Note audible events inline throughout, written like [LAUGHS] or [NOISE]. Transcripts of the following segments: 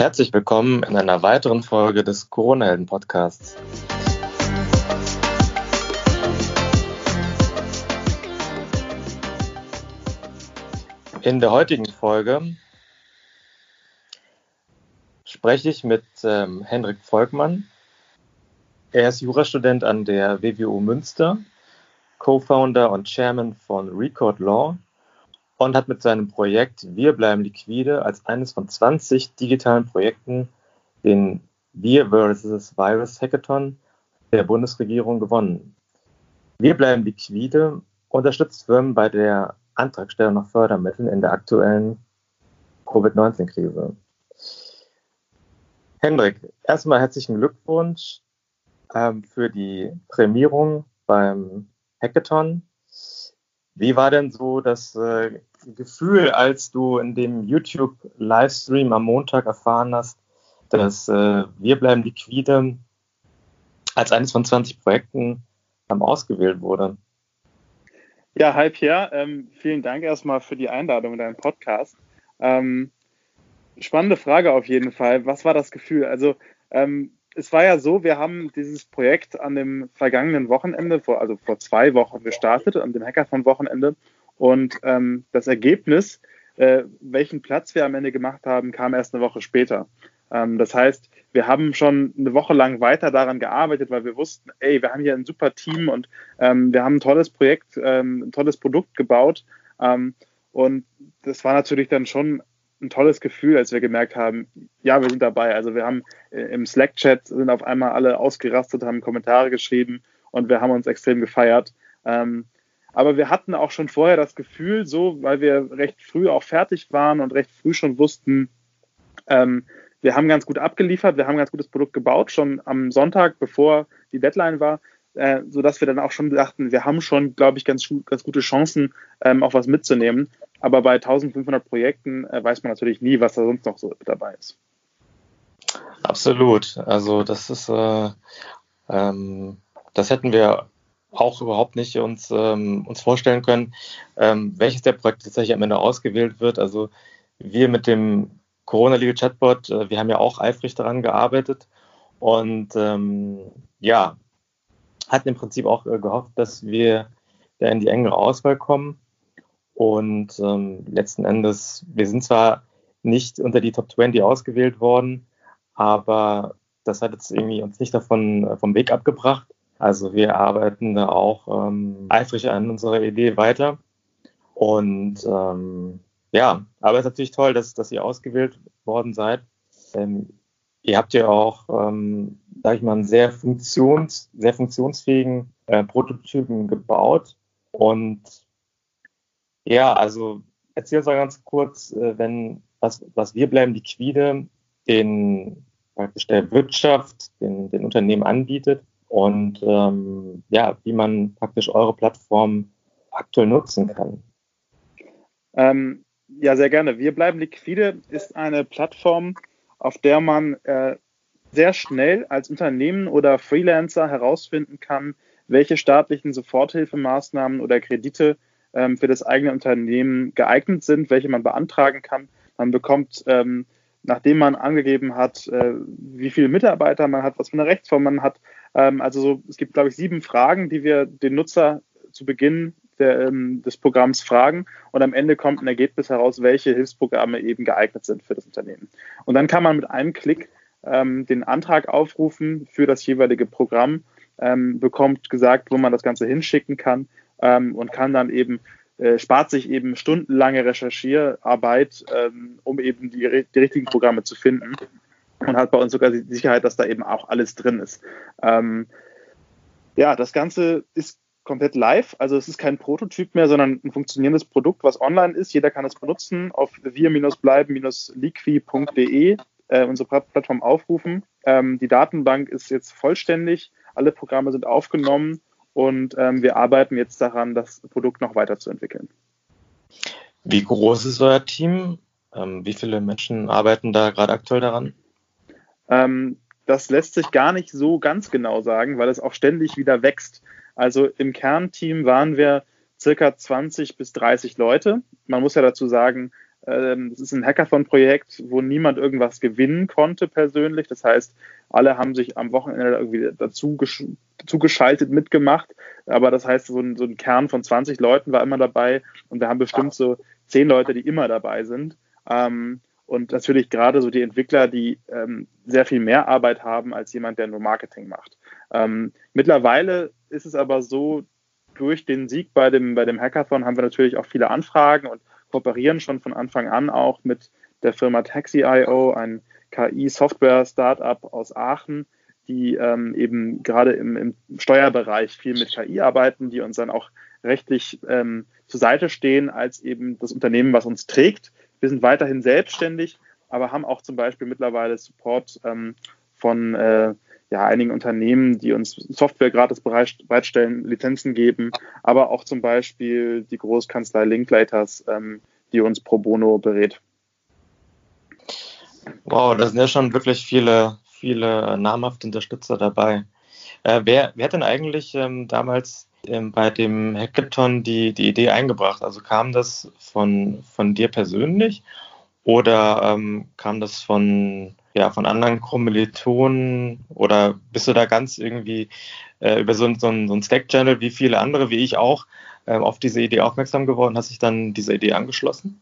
Herzlich willkommen in einer weiteren Folge des Corona-Helden-Podcasts. In der heutigen Folge spreche ich mit ähm, Hendrik Volkmann. Er ist Jurastudent an der WWU Münster, Co-Founder und Chairman von Record Law und hat mit seinem Projekt Wir bleiben liquide als eines von 20 digitalen Projekten den Wir vs. Virus Hackathon der Bundesregierung gewonnen. Wir bleiben liquide unterstützt Firmen bei der Antragstellung nach Fördermitteln in der aktuellen Covid-19-Krise. Hendrik, erstmal herzlichen Glückwunsch ähm, für die Prämierung beim Hackathon. Wie war denn so das äh, Gefühl, als du in dem YouTube-Livestream am Montag erfahren hast, dass äh, Wir bleiben liquide als eines von 20 Projekten ähm, ausgewählt wurde? Ja, hi Pierre. Ähm, vielen Dank erstmal für die Einladung in deinen Podcast. Ähm, spannende Frage auf jeden Fall. Was war das Gefühl? Also ähm, es war ja so, wir haben dieses Projekt an dem vergangenen Wochenende, vor, also vor zwei Wochen gestartet, an dem Hackathon-Wochenende. Und ähm, das Ergebnis, äh, welchen Platz wir am Ende gemacht haben, kam erst eine Woche später. Ähm, das heißt, wir haben schon eine Woche lang weiter daran gearbeitet, weil wir wussten, ey, wir haben hier ein super Team und ähm, wir haben ein tolles Projekt, ähm, ein tolles Produkt gebaut. Ähm, und das war natürlich dann schon ein tolles Gefühl, als wir gemerkt haben, ja, wir sind dabei. Also wir haben äh, im Slack-Chat sind auf einmal alle ausgerastet, haben Kommentare geschrieben und wir haben uns extrem gefeiert. Ähm, aber wir hatten auch schon vorher das Gefühl, so, weil wir recht früh auch fertig waren und recht früh schon wussten, ähm, wir haben ganz gut abgeliefert, wir haben ganz gutes Produkt gebaut, schon am Sonntag, bevor die Deadline war, äh, sodass wir dann auch schon dachten, wir haben schon, glaube ich, ganz, ganz gute Chancen, ähm, auch was mitzunehmen. Aber bei 1500 Projekten äh, weiß man natürlich nie, was da sonst noch so dabei ist. Absolut. Also das ist, äh, ähm, das hätten wir auch überhaupt nicht uns, ähm, uns vorstellen können, ähm, welches der Projekte tatsächlich am Ende ausgewählt wird. Also wir mit dem Corona Legal Chatbot, äh, wir haben ja auch eifrig daran gearbeitet und ähm, ja, hatten im Prinzip auch äh, gehofft, dass wir da in die engere Auswahl kommen. Und ähm, letzten Endes, wir sind zwar nicht unter die Top 20 ausgewählt worden, aber das hat jetzt irgendwie uns nicht davon äh, vom Weg abgebracht. Also wir arbeiten da auch ähm, eifrig an unserer Idee weiter. Und ähm, ja, aber es ist natürlich toll, dass, dass ihr ausgewählt worden seid. Ähm, ihr habt ja auch, ähm, sage ich mal, einen sehr, funktions, sehr funktionsfähigen äh, Prototypen gebaut. Und ja, also erzähl uns mal ganz kurz, äh, wenn was, was wir bleiben liquide den praktisch der Wirtschaft, den, den Unternehmen anbietet und ähm, ja, wie man praktisch eure Plattform aktuell nutzen kann. Ähm, ja, sehr gerne. Wir bleiben liquide ist eine Plattform, auf der man äh, sehr schnell als Unternehmen oder Freelancer herausfinden kann, welche staatlichen Soforthilfemaßnahmen oder Kredite ähm, für das eigene Unternehmen geeignet sind, welche man beantragen kann. Man bekommt, ähm, nachdem man angegeben hat, äh, wie viele Mitarbeiter man hat, was für eine Rechtsform man hat. Ähm, also so, es gibt, glaube ich, sieben Fragen, die wir den Nutzer zu Beginn der, ähm, des Programms fragen und am Ende kommt ein Ergebnis heraus, welche Hilfsprogramme eben geeignet sind für das Unternehmen. Und dann kann man mit einem Klick ähm, den Antrag aufrufen für das jeweilige Programm, ähm, bekommt gesagt, wo man das Ganze hinschicken kann ähm, und kann dann eben äh, spart sich eben stundenlange Recherchierarbeit, ähm, um eben die, die, richtigen Programme zu finden und hat bei uns sogar die Sicherheit, dass da eben auch alles drin ist. Ähm, ja, das Ganze ist komplett live, also es ist kein Prototyp mehr, sondern ein funktionierendes Produkt, was online ist. Jeder kann es benutzen auf wir-bleiben-liqui.de äh, unsere Plattform aufrufen. Ähm, die Datenbank ist jetzt vollständig, alle Programme sind aufgenommen und ähm, wir arbeiten jetzt daran, das Produkt noch weiterzuentwickeln. Wie groß ist euer Team? Ähm, wie viele Menschen arbeiten da gerade aktuell daran? Ähm, das lässt sich gar nicht so ganz genau sagen, weil es auch ständig wieder wächst. Also im Kernteam waren wir circa 20 bis 30 Leute. Man muss ja dazu sagen, Ähm, das ist ein Hackathon-Projekt, wo niemand irgendwas gewinnen konnte persönlich. Das heißt, alle haben sich am Wochenende irgendwie dazu zugeschaltet mitgemacht. Aber das heißt, so ein, so ein Kern von 20 Leuten war immer dabei und wir haben bestimmt so zehn Leute, die immer dabei sind. Ähm, und natürlich gerade so die Entwickler, die ähm, sehr viel mehr Arbeit haben als jemand, der nur Marketing macht. Ähm, mittlerweile ist es aber so, durch den Sieg bei dem, bei dem Hackathon haben wir natürlich auch viele Anfragen und kooperieren schon von Anfang an auch mit der Firma Taxi.io, ein KI-Software-Startup aus Aachen, die ähm, eben gerade im, im, Steuerbereich viel mit KI arbeiten, die uns dann auch rechtlich ähm, zur Seite stehen als eben das Unternehmen, was uns trägt. Wir sind weiterhin selbstständig, aber haben auch zum Beispiel mittlerweile Support ähm, von äh, ja, einigen Unternehmen, die uns Software gratis bereitstellen, Lizenzen geben, aber auch zum Beispiel die Großkanzlei Linklaters, ähm, die uns pro bono berät. Wow, da sind ja schon wirklich viele, viele namhafte Unterstützer dabei. Äh, wer, wer hat denn eigentlich ähm, damals bei dem Hackathon die, die Idee eingebracht? Also kam das von, von dir persönlich oder ähm, kam das von, ja, von anderen Kommilitonen oder bist du da ganz irgendwie äh, über so, so, so ein Slack-Channel wie viele andere, wie ich auch, äh, auf diese Idee aufmerksam geworden? Hast dich dann dieser Idee angeschlossen?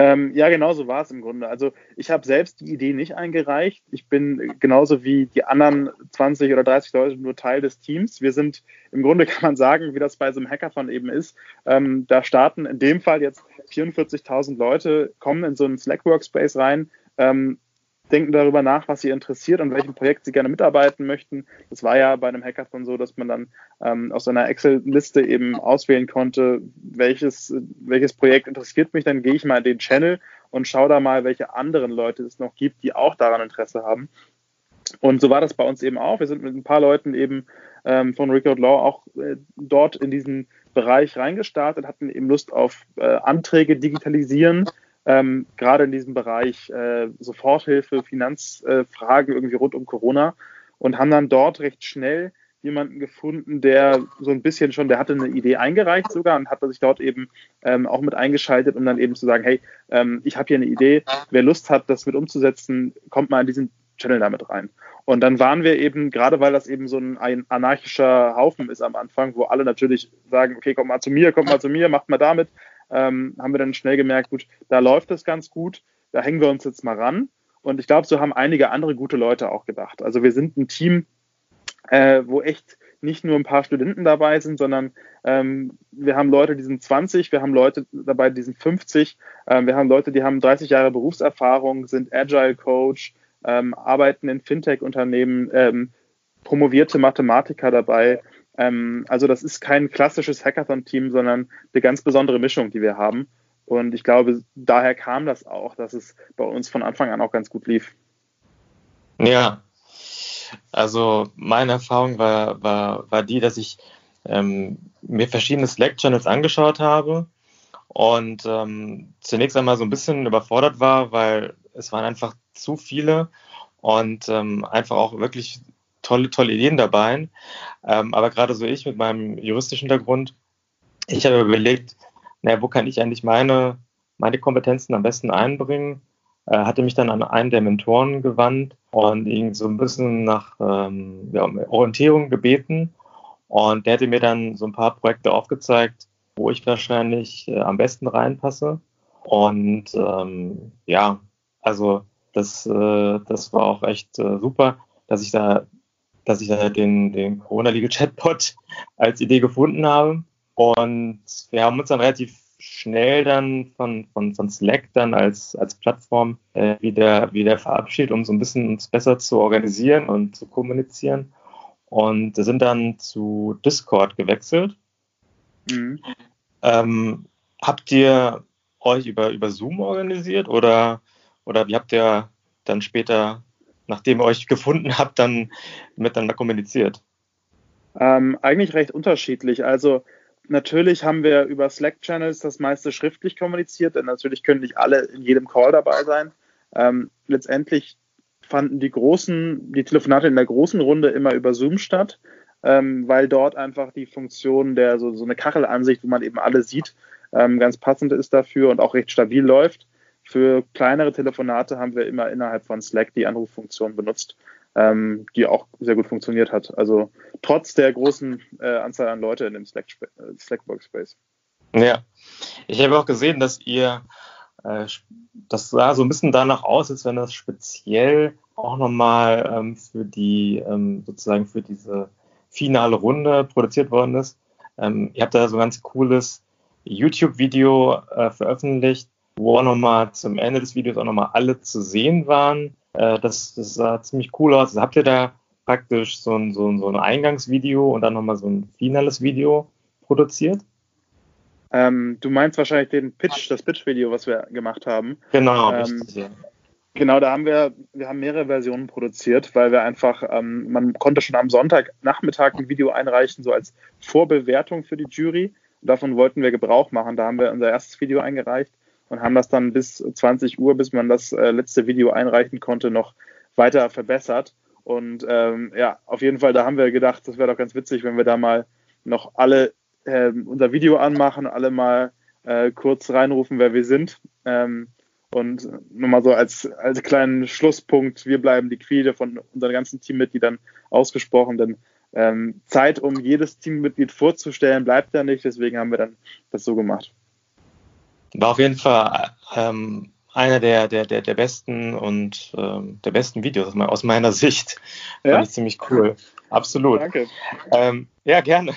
Ähm, ja, genau so war es im Grunde. Also ich habe selbst die Idee nicht eingereicht. Ich bin genauso wie die anderen 20 oder 30 Leute nur Teil des Teams. Wir sind im Grunde, kann man sagen, wie das bei so einem Hackathon eben ist. Ähm, da starten in dem Fall jetzt 44.000 Leute, kommen in so einen Slack-Workspace rein, ähm, denken darüber nach, was sie interessiert und welchem Projekt sie gerne mitarbeiten möchten. Das war ja bei einem Hackathon so, dass man dann ähm, aus einer Excel-Liste eben auswählen konnte, welches, welches Projekt interessiert mich, dann gehe ich mal in den Channel und schaue da mal, welche anderen Leute es noch gibt, die auch daran Interesse haben. Und so war das bei uns eben auch. Wir sind mit ein paar Leuten eben ähm, von Record Law auch äh, dort in diesen Bereich reingestartet, hatten eben Lust auf äh, Anträge digitalisieren, ähm, gerade in diesem Bereich äh, Soforthilfe, Finanzfragen äh, irgendwie rund um Corona und haben dann dort recht schnell jemanden gefunden, der so ein bisschen schon, der hatte eine Idee eingereicht sogar und hat sich dort eben ähm, auch mit eingeschaltet, um dann eben zu sagen, hey, ähm, ich habe hier eine Idee, wer Lust hat, das mit umzusetzen, kommt mal in diesen Channel damit rein. Und dann waren wir eben, gerade weil das eben so ein, anarchischer Haufen ist am Anfang, wo alle natürlich sagen, okay, kommt mal zu mir, kommt mal zu mir, macht mal damit, ähm, haben wir dann schnell gemerkt, gut, da läuft es ganz gut, da hängen wir uns jetzt mal ran. Und ich glaube, so haben einige andere gute Leute auch gedacht. Also wir sind ein Team, äh, wo echt nicht nur ein paar Studenten dabei sind, sondern ähm, wir haben Leute, die sind 20, wir haben Leute dabei, die sind 50, ähm, wir haben Leute, die haben 30 Jahre Berufserfahrung, sind Agile Coach, ähm, arbeiten in Fintech-Unternehmen, ähm, promovierte Mathematiker dabei. Ähm, also das ist kein klassisches Hackathon-Team, sondern eine ganz besondere Mischung, die wir haben. Und ich glaube, daher kam das auch, dass es bei uns von Anfang an auch ganz gut lief. Ja, also meine Erfahrung war, war, war die, dass ich ähm, mir verschiedene Slack-Channels angeschaut habe und ähm, zunächst einmal so ein bisschen überfordert war, weil es waren einfach zu viele und ähm, einfach auch wirklich tolle, tolle Ideen dabei. Ähm, aber gerade so ich mit meinem juristischen Hintergrund, ich habe überlegt, naja, wo kann ich eigentlich meine, meine Kompetenzen am besten einbringen? Äh, hatte mich dann an einen der Mentoren gewandt und ihn so ein bisschen nach ähm, ja, Orientierung gebeten. Und der hätte mir dann so ein paar Projekte aufgezeigt, wo ich wahrscheinlich äh, am besten reinpasse. Und ähm, ja, also das, äh, das war auch echt äh, super, dass ich da dass ich da den, den Corona-Legal-Chatbot [LAUGHS] als Idee gefunden habe. Und wir haben uns dann relativ schnell dann von, von, von Slack dann als, als Plattform äh, wieder, wieder verabschiedet, um so ein bisschen uns besser zu organisieren und zu kommunizieren. Und sind dann zu Discord gewechselt. Mhm. Ähm, habt ihr euch über, über Zoom organisiert oder, oder wie habt ihr dann später nachdem ihr euch gefunden habt, dann miteinander kommuniziert? Ähm, eigentlich recht unterschiedlich. Also natürlich haben wir über Slack-Channels das meiste schriftlich kommuniziert, denn natürlich können nicht alle in jedem Call dabei sein. Ähm, letztendlich fanden die großen, die Telefonate in der großen Runde immer über Zoom statt, ähm, weil dort einfach die Funktion der so, so eine Kachelansicht, wo man eben alle sieht, ähm, ganz passend ist dafür und auch recht stabil läuft. Für kleinere Telefonate haben wir immer innerhalb von Slack die Anruffunktion benutzt, ähm, die auch sehr gut funktioniert hat. Also trotz der großen äh, Anzahl an Leute in dem Slack, äh, Slack Workspace. Ja, ich habe auch gesehen, dass ihr, äh, das sah so ein bisschen danach aus, als wenn das speziell auch nochmal ähm, für die, ähm, sozusagen für diese finale Runde produziert worden ist. Ähm, ihr habt da so ein ganz cooles YouTube-Video äh, veröffentlicht, wo auch nochmal zum Ende des Videos auch nochmal alle zu sehen waren. Äh, das, das sah ziemlich cool aus. Habt ihr da praktisch so ein, so ein, so ein Eingangsvideo und dann nochmal so ein finales Video produziert? Ähm, du meinst wahrscheinlich den Pitch, das Pitch-Video, was wir gemacht haben. Genau, ähm, richtig, ja. Genau, da haben wir, wir haben mehrere Versionen produziert, weil wir einfach, ähm, man konnte schon am Sonntagnachmittag ein Video einreichen, so als Vorbewertung für die Jury. Und davon wollten wir Gebrauch machen. Da haben wir unser erstes Video eingereicht und haben das dann bis 20 Uhr, bis man das äh, letzte Video einreichen konnte, noch weiter verbessert. Und ähm, ja, auf jeden Fall, da haben wir gedacht, das wäre doch ganz witzig, wenn wir da mal noch alle äh, unser Video anmachen, alle mal äh, kurz reinrufen, wer wir sind. Ähm, und nur mal so als, als kleinen Schlusspunkt, wir bleiben liquide von unseren ganzen Teammitgliedern ausgesprochen, denn ähm, Zeit, um jedes Teammitglied vorzustellen, bleibt ja nicht, deswegen haben wir dann das so gemacht. War auf jeden Fall ähm, einer der, der, der, der besten und ähm, der besten Videos aus meiner [LAUGHS] Sicht. Ja? Fand ich ziemlich cool. Absolut. Danke. Ähm, ja, gerne.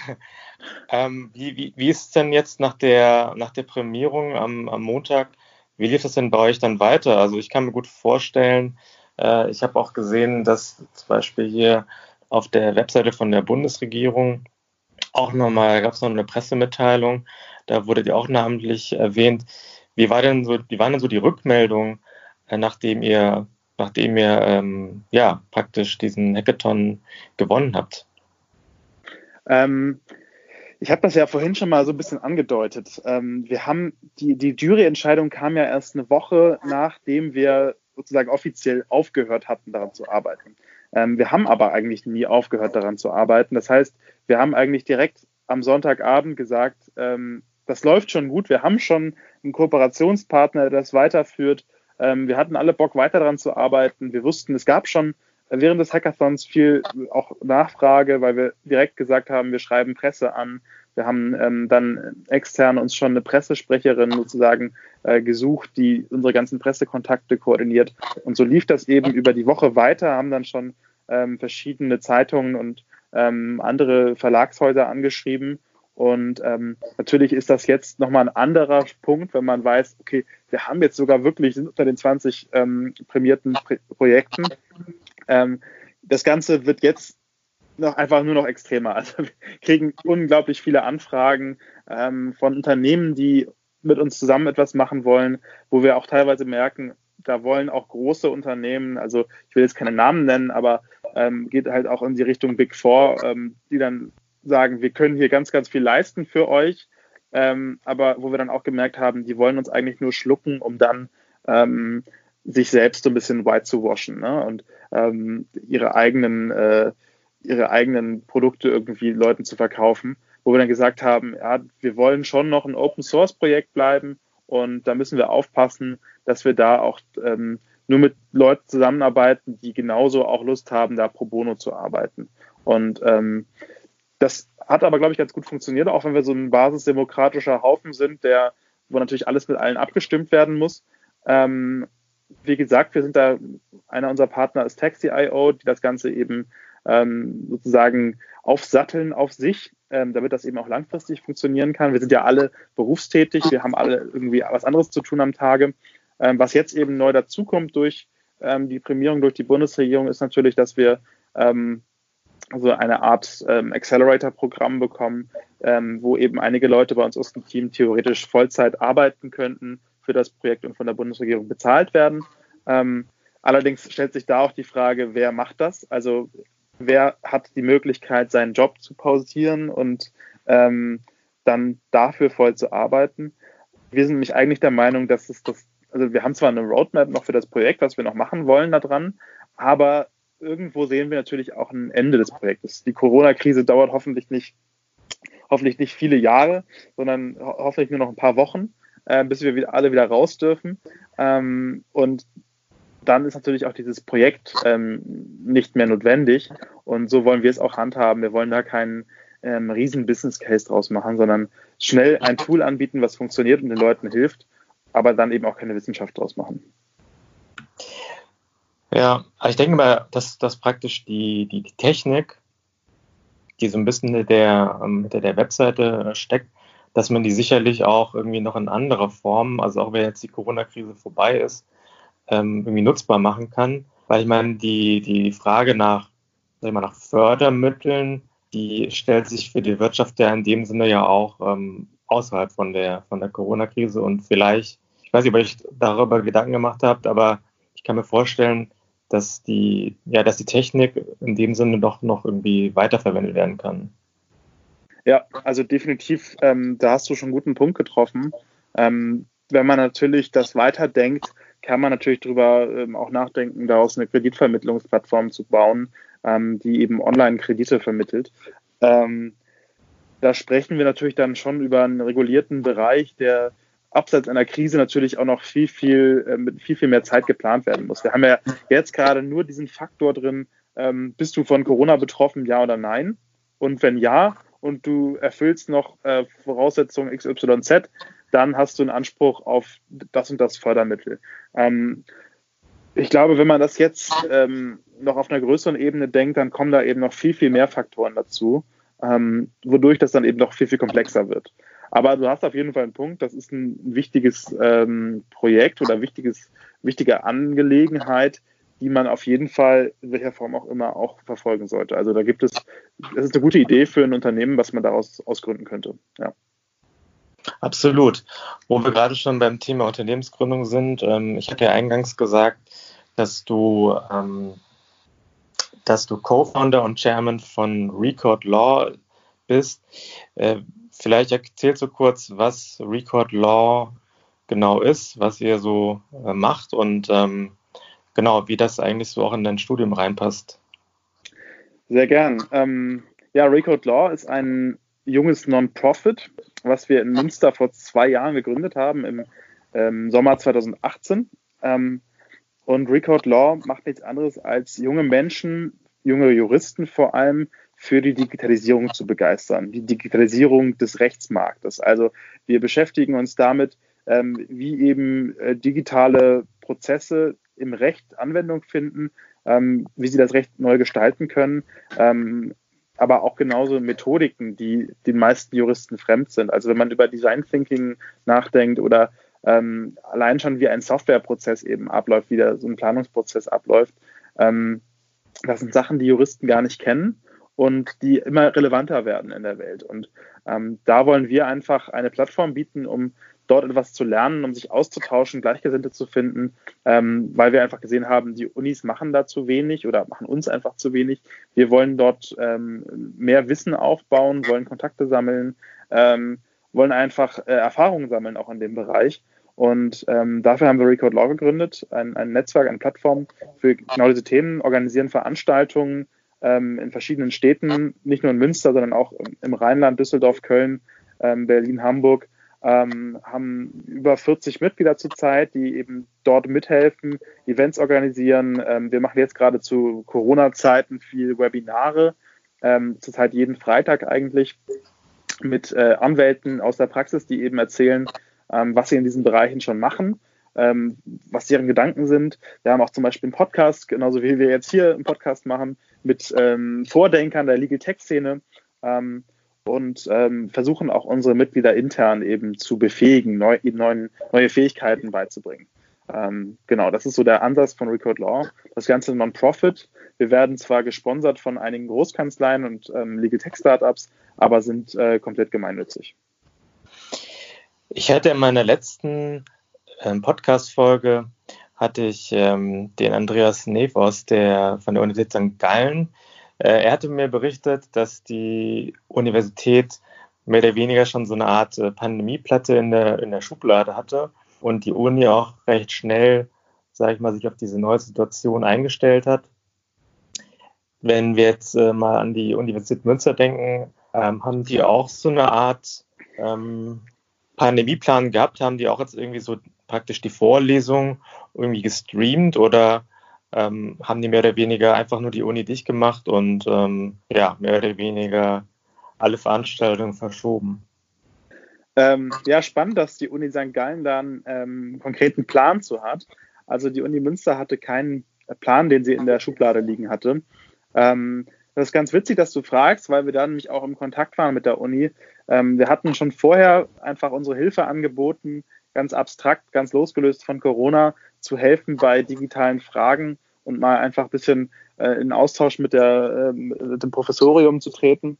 Ähm, wie, wie, wie ist es denn jetzt nach der, nach der Prämierung am, am Montag? Wie lief das denn bei euch dann weiter? Also ich kann mir gut vorstellen, äh, ich habe auch gesehen, dass zum Beispiel hier auf der Webseite von der Bundesregierung auch nochmal, gab es noch eine Pressemitteilung, da wurde die auch namentlich erwähnt. Wie war denn so, wie waren denn so die Rückmeldungen, äh, nachdem ihr, nachdem ihr ähm, ja praktisch diesen Hackathon gewonnen habt? Ähm, ich habe das ja vorhin schon mal so ein bisschen angedeutet. Ähm, wir haben die, die Juryentscheidung kam ja erst eine Woche, nachdem wir sozusagen offiziell aufgehört hatten, daran zu arbeiten. Ähm, wir haben aber eigentlich nie aufgehört, daran zu arbeiten. Das heißt, wir haben eigentlich direkt am Sonntagabend gesagt, ähm, das läuft schon gut. Wir haben schon einen Kooperationspartner, der das weiterführt. Ähm, wir hatten alle Bock, weiter daran zu arbeiten. Wir wussten, es gab schon während des Hackathons viel auch Nachfrage, weil wir direkt gesagt haben, wir schreiben Presse an. Wir haben ähm, dann extern uns schon eine Pressesprecherin sozusagen äh, gesucht, die unsere ganzen Pressekontakte koordiniert. Und so lief das eben über die Woche weiter, haben dann schon ähm, verschiedene Zeitungen und ähm, andere Verlagshäuser angeschrieben. Und ähm, natürlich ist das jetzt nochmal ein anderer Punkt, wenn man weiß, okay, wir haben jetzt sogar wirklich, sind unter den 20 ähm, prämierten Pr Projekten ähm, das Ganze wird jetzt noch einfach nur noch extremer. [LAUGHS] Also wir kriegen unglaublich viele Anfragen ähm, von Unternehmen, die mit uns zusammen etwas machen wollen, wo wir auch teilweise merken, da wollen auch große Unternehmen, also ich will jetzt keine Namen nennen, aber ähm, geht halt auch in die Richtung Big Four, ähm, die dann sagen, wir können hier ganz, ganz viel leisten für euch, ähm, aber wo wir dann auch gemerkt haben, die wollen uns eigentlich nur schlucken, um dann ähm, sich selbst so ein bisschen white zu waschen ne? und ähm, ihre eigenen äh, ihre eigenen Produkte irgendwie Leuten zu verkaufen, wo wir dann gesagt haben, ja, wir wollen schon noch ein Open Source Projekt bleiben und da müssen wir aufpassen, dass wir da auch ähm, nur mit Leuten zusammenarbeiten, die genauso auch Lust haben, da pro bono zu arbeiten. Und ähm, das hat aber, glaube ich, ganz gut funktioniert, auch wenn wir so ein basisdemokratischer Haufen sind, der, wo natürlich alles mit allen abgestimmt werden muss. Ähm, wie gesagt, wir sind da, einer unserer Partner ist Taxi.io, die das Ganze eben ähm, sozusagen aufsatteln auf sich, ähm, damit das eben auch langfristig funktionieren kann. Wir sind ja alle berufstätig, wir haben alle irgendwie was anderes zu tun am Tage. Ähm, was jetzt eben neu dazukommt durch ähm, die Prämierung durch die Bundesregierung, ist natürlich, dass wir ähm, so eine Art ähm, Accelerator-Programm bekommen, ähm, wo eben einige Leute bei uns aus dem Team theoretisch Vollzeit arbeiten könnten für das Projekt und von der Bundesregierung bezahlt werden. Ähm, allerdings stellt sich da auch die Frage, wer macht das? Also wer hat die Möglichkeit, seinen Job zu pausieren und ähm, dann dafür voll zu arbeiten? Wir sind nämlich eigentlich der Meinung, dass es das, also wir haben zwar eine Roadmap noch für das Projekt, was wir noch machen wollen daran, aber irgendwo sehen wir natürlich auch ein Ende des Projektes. Die Corona-Krise dauert hoffentlich nicht, hoffentlich nicht viele Jahre, sondern ho hoffentlich nur noch ein paar Wochen. äh, bis wir wieder, alle wieder raus dürfen. Ähm, und dann ist natürlich auch dieses Projekt ähm, nicht mehr notwendig. Und so wollen wir es auch handhaben. Wir wollen da keinen ähm, riesen Business Case draus machen, sondern schnell ein Tool anbieten, was funktioniert und den Leuten hilft, aber dann eben auch keine Wissenschaft draus machen. Ja, ich denke mal, dass, dass praktisch die, die Technik, die so ein bisschen hinter der, ähm, hinter der Webseite steckt, dass man die sicherlich auch irgendwie noch in anderer Form, also auch wenn jetzt die Corona-Krise vorbei ist, ähm, irgendwie nutzbar machen kann. Weil ich meine, die, die Frage nach, sag ich mal, nach Fördermitteln, die stellt sich für die Wirtschaft ja in dem Sinne ja auch ähm, außerhalb von der, von der Corona-Krise und vielleicht, ich weiß nicht, ob ihr euch darüber Gedanken gemacht habt, aber ich kann mir vorstellen, dass die, ja, dass die Technik in dem Sinne doch noch irgendwie weiterverwendet werden kann. Ja, also definitiv, ähm, da hast du schon einen guten Punkt getroffen. Ähm, wenn man natürlich das weiterdenkt, kann man natürlich darüber ähm, auch nachdenken, daraus eine Kreditvermittlungsplattform zu bauen, ähm, die eben Online-Kredite vermittelt. Ähm, da sprechen wir natürlich dann schon über einen regulierten Bereich, der abseits einer Krise natürlich auch noch viel, viel, äh, mit viel, viel mehr Zeit geplant werden muss. Wir haben ja jetzt gerade nur diesen Faktor drin, ähm, bist du von Corona betroffen, ja oder nein? Und wenn ja, und du erfüllst noch äh, Voraussetzungen XYZ, dann hast du einen Anspruch auf das und das Fördermittel. Ähm, ich glaube, wenn man das jetzt ähm, noch auf einer größeren Ebene denkt, dann kommen da eben noch viel, viel mehr Faktoren dazu, ähm, wodurch das dann eben noch viel, viel komplexer wird. Aber du hast auf jeden Fall einen Punkt. Das ist ein wichtiges ähm, Projekt oder wichtiges, wichtige Angelegenheit, die man auf jeden Fall in welcher Form auch immer auch verfolgen sollte. Also da gibt es, das ist eine gute Idee für ein Unternehmen, was man daraus ausgründen könnte. Ja. Absolut. Wo wir gerade schon beim Thema Unternehmensgründung sind, ähm, ich hatte ja eingangs gesagt, dass du, ähm, dass du Co-Founder und Chairman von Record Law bist. Äh, Vielleicht erzählst du kurz, was Record Law genau ist, was ihr so äh, macht und ähm, genau, wie das eigentlich so auch in dein Studium reinpasst. Sehr gern. Ähm, ja, Record Law ist ein junges Non-Profit, was wir in Münster vor zwei Jahren gegründet haben, im ähm, Sommer 2018. Ähm, und Record Law macht nichts anderes als junge Menschen, junge Juristen vor allem, für die Digitalisierung zu begeistern, die Digitalisierung des Rechtsmarktes. Also wir beschäftigen uns damit, ähm, wie eben äh, digitale Prozesse im Recht Anwendung finden, ähm, wie sie das Recht neu gestalten können, ähm, aber auch genauso Methodiken, die den meisten Juristen fremd sind. Also wenn man über Design Thinking nachdenkt oder ähm, allein schon wie ein Softwareprozess eben abläuft, wie der, so ein Planungsprozess abläuft, ähm, das sind Sachen, die Juristen gar nicht kennen und die immer relevanter werden in der Welt. Und ähm, da wollen wir einfach eine Plattform bieten, um dort etwas zu lernen, um sich auszutauschen, Gleichgesinnte zu finden, ähm, weil wir einfach gesehen haben, die Unis machen da zu wenig oder machen uns einfach zu wenig. Wir wollen dort ähm, mehr Wissen aufbauen, wollen Kontakte sammeln, ähm, wollen einfach äh, Erfahrungen sammeln auch in dem Bereich. Und ähm, dafür haben wir Record Law gegründet, ein, ein Netzwerk, eine Plattform für genau diese Themen, organisieren Veranstaltungen, ähm, in verschiedenen Städten, nicht nur in Münster, sondern auch im Rheinland, Düsseldorf, Köln, ähm, Berlin, Hamburg, ähm, haben über 40 Mitglieder zurzeit, die eben dort mithelfen, Events organisieren. Ähm, wir machen jetzt gerade zu Corona-Zeiten viel Webinare, ähm, zurzeit jeden Freitag eigentlich mit äh, Anwälten aus der Praxis, die eben erzählen, ähm, was sie in diesen Bereichen schon machen ähm, was deren Gedanken sind. Wir haben auch zum Beispiel einen Podcast, genauso wie wir jetzt hier einen Podcast machen, mit ähm, Vordenkern der Legal Tech-Szene ähm, und ähm, versuchen auch unsere Mitglieder intern eben zu befähigen, neu, neuen, neue Fähigkeiten beizubringen. Ähm, genau, das ist so der Ansatz von Record Law. Das Ganze Non-Profit. Wir werden zwar gesponsert von einigen Großkanzleien und ähm, Legal Tech Startups, aber sind äh, komplett gemeinnützig. Ich hatte in meiner letzten ähm, Podcast-Folge hatte ich ähm, den Andreas Nevos, der von der Universität St. Gallen. Äh, er hatte mir berichtet, dass die Universität mehr oder weniger schon so eine Art äh, Pandemieplatte in der, in der Schublade hatte und die Uni auch recht schnell, sage ich mal, sich auf diese neue Situation eingestellt hat. Wenn wir jetzt äh, mal an die Universität Münster denken, ähm, haben die auch so eine Art ähm, Pandemieplan gehabt? Haben die auch jetzt irgendwie so praktisch die Vorlesung irgendwie gestreamt oder ähm, haben die mehr oder weniger einfach nur die Uni dicht gemacht und ähm, ja, mehr oder weniger alle Veranstaltungen verschoben? Ähm, ja, spannend, dass die Uni St. Gallen da einen ähm, konkreten Plan zu hat. Also die Uni Münster hatte keinen Plan, den sie in der Schublade liegen hatte. Ähm, das ist ganz witzig, dass du fragst, weil wir da nämlich auch im Kontakt waren mit der Uni. Ähm, wir hatten schon vorher einfach unsere Hilfe angeboten, ganz abstrakt, ganz losgelöst von Corona, zu helfen bei digitalen Fragen und mal einfach ein bisschen äh, in Austausch mit, der, äh, mit dem Professorium zu treten.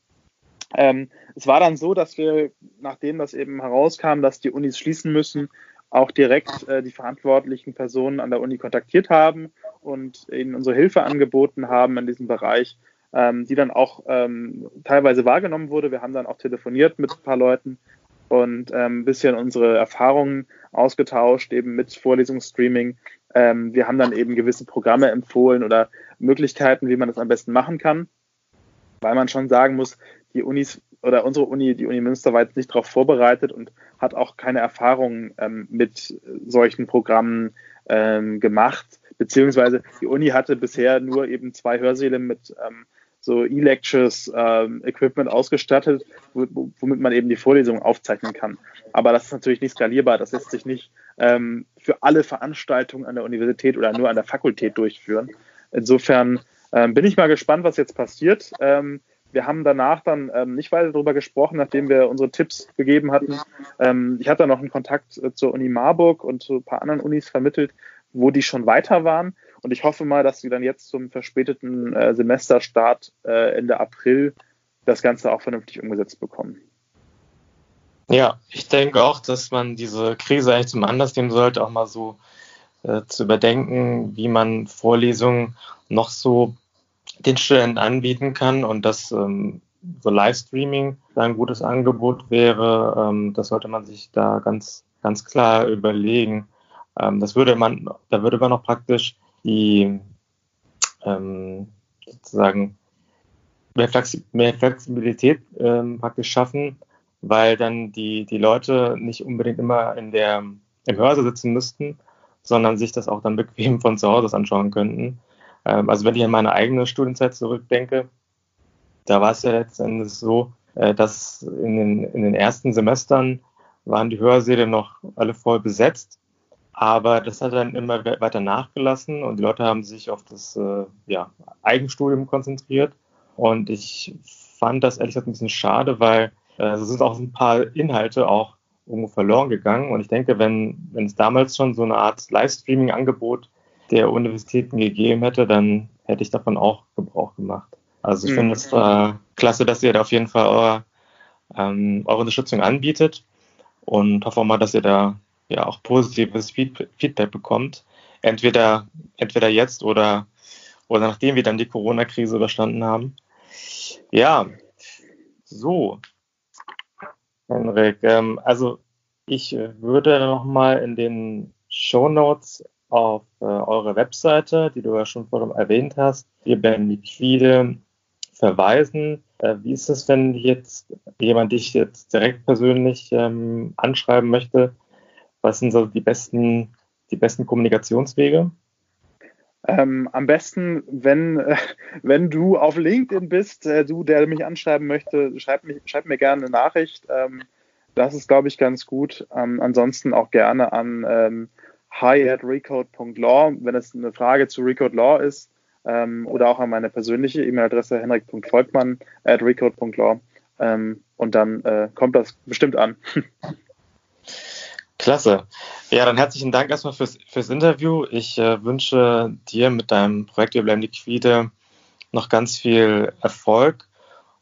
Ähm, es war dann so, dass wir, nachdem das eben herauskam, dass die Unis schließen müssen, auch direkt äh, die verantwortlichen Personen an der Uni kontaktiert haben und ihnen unsere Hilfe angeboten haben in diesem Bereich, ähm, die dann auch ähm, teilweise wahrgenommen wurde. Wir haben dann auch telefoniert mit ein paar Leuten und ähm, ein bisschen unsere Erfahrungen ausgetauscht, eben mit Vorlesungsstreaming. Ähm, wir haben dann eben gewisse Programme empfohlen oder Möglichkeiten, wie man das am besten machen kann, weil man schon sagen muss, die Unis oder unsere Uni, die Uni Münster, war jetzt nicht darauf vorbereitet und hat auch keine Erfahrungen ähm, mit solchen Programmen ähm, gemacht. Beziehungsweise die Uni hatte bisher nur eben zwei Hörsäle mit ähm, so E-Lectures ähm, Equipment ausgestattet, womit man eben die Vorlesungen aufzeichnen kann. Aber das ist natürlich nicht skalierbar. Das lässt sich nicht ähm, für alle Veranstaltungen an der Universität oder nur an der Fakultät durchführen. Insofern ähm, bin ich mal gespannt, was jetzt passiert. Ähm, wir haben danach dann ähm, nicht weiter darüber gesprochen, nachdem wir unsere Tipps gegeben hatten. Ähm, ich hatte noch einen Kontakt äh, zur Uni Marburg und zu ein paar anderen Unis vermittelt, wo die schon weiter waren. Und ich hoffe mal, dass sie dann jetzt zum verspäteten äh, Semesterstart äh, Ende April das Ganze auch vernünftig umgesetzt bekommen. Ja, ich denke auch, dass man diese Krise eigentlich zum Anlass nehmen sollte, auch mal so äh, zu überdenken, wie man Vorlesungen noch so den Studenten anbieten kann und dass ähm, so Livestreaming ein gutes Angebot wäre, ähm, das sollte man sich da ganz, ganz klar überlegen. Ähm, das würde man, da würde man auch praktisch die ähm, sozusagen mehr, Flexi mehr Flexibilität ähm, praktisch schaffen, weil dann die, die Leute nicht unbedingt immer in der, im Hörsaal sitzen müssten, sondern sich das auch dann [LAUGHS] bequem von zu Hause anschauen könnten. Ähm, also wenn ich an meine eigene Studienzeit zurückdenke, da war es ja letztendlich so, äh, dass in den, in den ersten Semestern waren die Hörsäle noch alle voll besetzt. Aber das hat dann immer weiter nachgelassen und die Leute haben sich auf das äh, ja, Eigenstudium konzentriert. Und ich fand das ehrlich gesagt ein bisschen schade, weil äh, es sind auch ein paar Inhalte auch irgendwo verloren gegangen. Und ich denke, wenn, wenn es damals schon so eine Art Livestreaming-Angebot der Universitäten gegeben hätte, dann hätte ich davon auch Gebrauch gemacht. Also ich mhm. finde es äh, klasse, dass ihr da auf jeden Fall eure, ähm, eure Unterstützung anbietet und hoffe auch mal, dass ihr da ja auch positives Feedback bekommt. Entweder, entweder jetzt oder, oder nachdem wir dann die Corona-Krise überstanden haben. Ja, so. Henrik, ähm, also ich würde nochmal in den Show Notes auf äh, eure Webseite, die du ja schon vorhin erwähnt hast, wir werden Liquide verweisen. Äh, wie ist es, wenn jetzt jemand dich jetzt direkt persönlich ähm, anschreiben möchte? Was sind so die besten, die besten Kommunikationswege? Ähm, am besten, wenn, äh, wenn du auf LinkedIn bist, äh, du, der mich anschreiben möchte, schreib, mich, schreib mir gerne eine Nachricht. Ähm, das ist, glaube ich, ganz gut. Ähm, ansonsten auch gerne an ähm, hi at recode.law, wenn es eine Frage zu Recode Law ist, ähm, oder auch an meine persönliche E-Mail-Adresse henrik.volkmann at recode.law. Ähm, und dann äh, kommt das bestimmt an. [LAUGHS] Klasse. Ja, dann herzlichen Dank erstmal fürs, fürs Interview. Ich äh, wünsche dir mit deinem Projekt Wir bleiben liquide noch ganz viel Erfolg.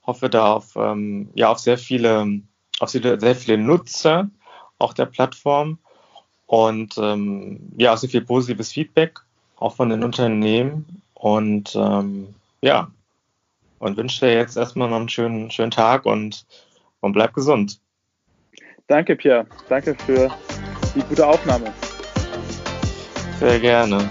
Hoffe da auf, ähm, ja, auf sehr viele, auf sehr viele Nutzer auch der Plattform und ähm, ja, auch sehr viel positives Feedback auch von den Unternehmen und ähm, ja, und wünsche dir jetzt erstmal noch einen schönen, schönen Tag und, und bleib gesund. Danke, Pierre. Danke für die gute Aufnahme. Sehr gerne.